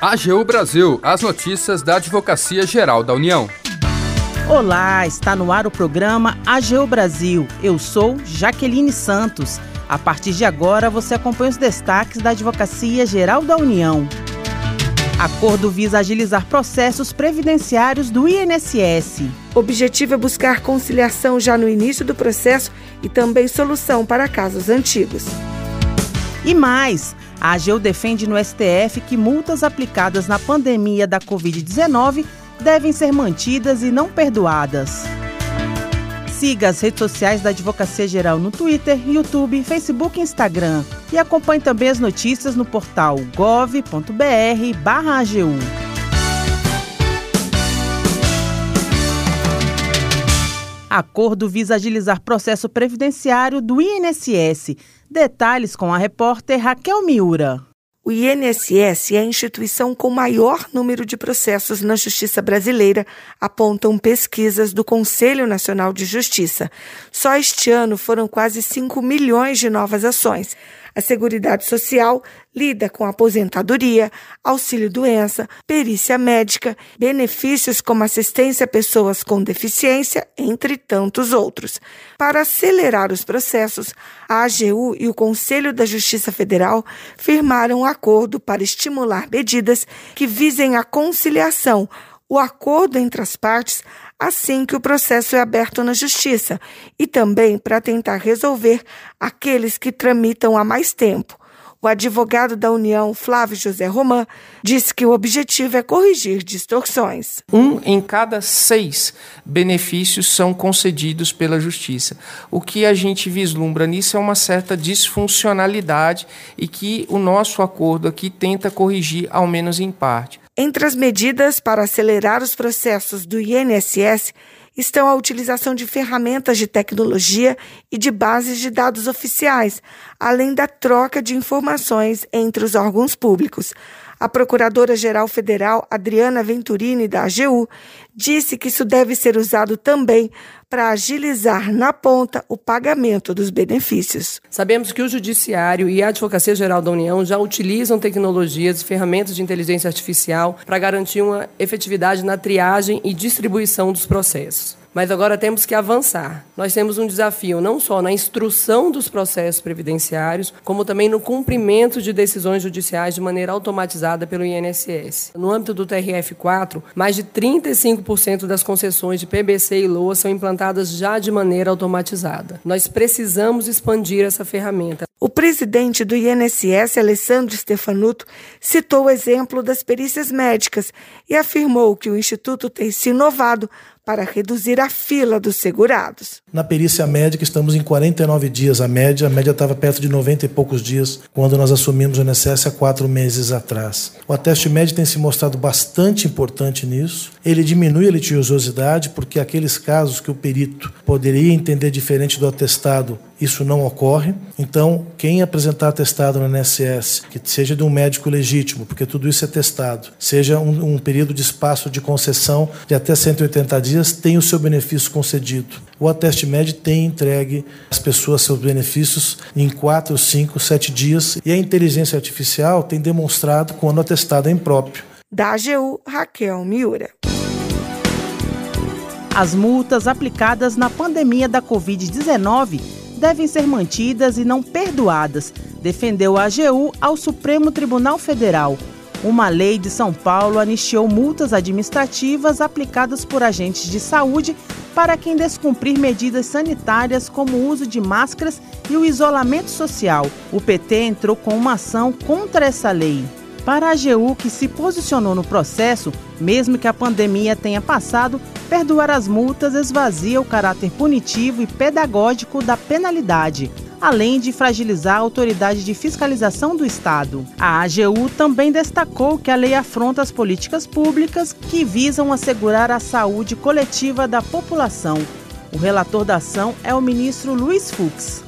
AGU Brasil, as notícias da Advocacia Geral da União. Olá, está no ar o programa AGU Brasil. Eu sou Jaqueline Santos. A partir de agora, você acompanha os destaques da Advocacia Geral da União. Acordo visa agilizar processos previdenciários do INSS. O objetivo é buscar conciliação já no início do processo e também solução para casos antigos. E mais, a AGU defende no STF que multas aplicadas na pandemia da Covid-19 devem ser mantidas e não perdoadas. Siga as redes sociais da Advocacia Geral no Twitter, YouTube, Facebook e Instagram. E acompanhe também as notícias no portal gov.br/agu. Acordo visa agilizar processo previdenciário do INSS. Detalhes com a repórter Raquel Miura. O INSS é a instituição com maior número de processos na justiça brasileira, apontam pesquisas do Conselho Nacional de Justiça. Só este ano foram quase 5 milhões de novas ações. A Seguridade Social lida com aposentadoria, auxílio-doença, perícia médica, benefícios como assistência a pessoas com deficiência, entre tantos outros. Para acelerar os processos, a AGU e o Conselho da Justiça Federal firmaram um acordo para estimular medidas que visem a conciliação, o acordo entre as partes assim que o processo é aberto na Justiça, e também para tentar resolver aqueles que tramitam há mais tempo. O advogado da União, Flávio José Román, disse que o objetivo é corrigir distorções. Um em cada seis benefícios são concedidos pela Justiça. O que a gente vislumbra nisso é uma certa disfuncionalidade e que o nosso acordo aqui tenta corrigir, ao menos em parte. Entre as medidas para acelerar os processos do INSS estão a utilização de ferramentas de tecnologia e de bases de dados oficiais, além da troca de informações entre os órgãos públicos. A Procuradora-Geral Federal, Adriana Venturini, da AGU, disse que isso deve ser usado também para agilizar na ponta o pagamento dos benefícios. Sabemos que o Judiciário e a Advocacia Geral da União já utilizam tecnologias e ferramentas de inteligência artificial para garantir uma efetividade na triagem e distribuição dos processos. Mas agora temos que avançar. Nós temos um desafio não só na instrução dos processos previdenciários, como também no cumprimento de decisões judiciais de maneira automatizada pelo INSS. No âmbito do TRF4, mais de 35% das concessões de PBC e LOA são implantadas já de maneira automatizada. Nós precisamos expandir essa ferramenta. O presidente do INSS, Alessandro Stefanuto, citou o exemplo das perícias médicas e afirmou que o Instituto tem se inovado para reduzir a fila dos segurados. Na perícia médica, estamos em 49 dias a média. A média estava perto de 90 e poucos dias quando nós assumimos o INSS há quatro meses atrás. O ateste médico tem se mostrado bastante importante nisso. Ele diminui a litigiosidade, porque aqueles casos que o perito poderia entender diferente do atestado isso não ocorre. Então, quem apresentar atestado no INSS, que seja de um médico legítimo, porque tudo isso é testado, seja um, um período de espaço de concessão de até 180 dias, tem o seu benefício concedido. O Ateste Med tem entregue às pessoas seus benefícios em 4, 5, 7 dias e a inteligência artificial tem demonstrado quando o atestado é impróprio. Da AGU, Raquel Miura. As multas aplicadas na pandemia da Covid-19 devem ser mantidas e não perdoadas, defendeu a AGU ao Supremo Tribunal Federal. Uma lei de São Paulo anistiou multas administrativas aplicadas por agentes de saúde para quem descumprir medidas sanitárias como o uso de máscaras e o isolamento social. O PT entrou com uma ação contra essa lei. Para a AGU, que se posicionou no processo, mesmo que a pandemia tenha passado, perdoar as multas esvazia o caráter punitivo e pedagógico da penalidade, além de fragilizar a autoridade de fiscalização do Estado. A AGU também destacou que a lei afronta as políticas públicas que visam assegurar a saúde coletiva da população. O relator da ação é o ministro Luiz Fux.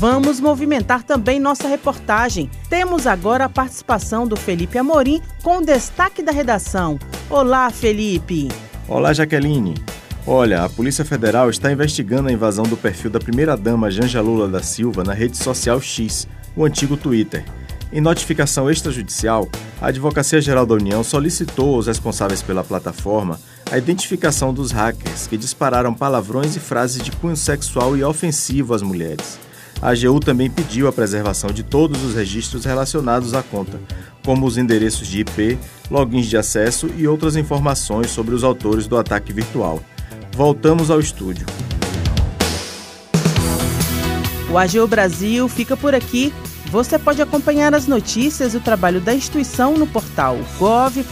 Vamos movimentar também nossa reportagem. Temos agora a participação do Felipe Amorim com destaque da redação. Olá, Felipe. Olá, Jaqueline. Olha, a Polícia Federal está investigando a invasão do perfil da primeira-dama Janja Lula da Silva na rede social X, o antigo Twitter. Em notificação extrajudicial, a Advocacia Geral da União solicitou aos responsáveis pela plataforma a identificação dos hackers que dispararam palavrões e frases de cunho sexual e ofensivo às mulheres. A AGU também pediu a preservação de todos os registros relacionados à conta, como os endereços de IP, logins de acesso e outras informações sobre os autores do ataque virtual. Voltamos ao estúdio. O AGU Brasil fica por aqui. Você pode acompanhar as notícias e o trabalho da instituição no portal gov.br/agu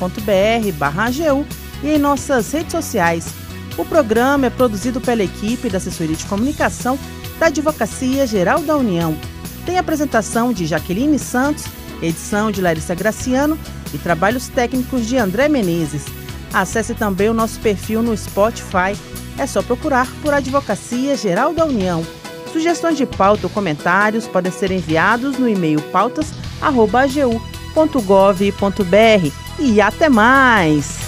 e em nossas redes sociais. O programa é produzido pela equipe da Assessoria de Comunicação da Advocacia Geral da União. Tem apresentação de Jaqueline Santos, edição de Larissa Graciano e trabalhos técnicos de André Menezes. Acesse também o nosso perfil no Spotify. É só procurar por Advocacia Geral da União. Sugestões de pauta ou comentários podem ser enviados no e-mail pautas.agu.gov.br. E até mais!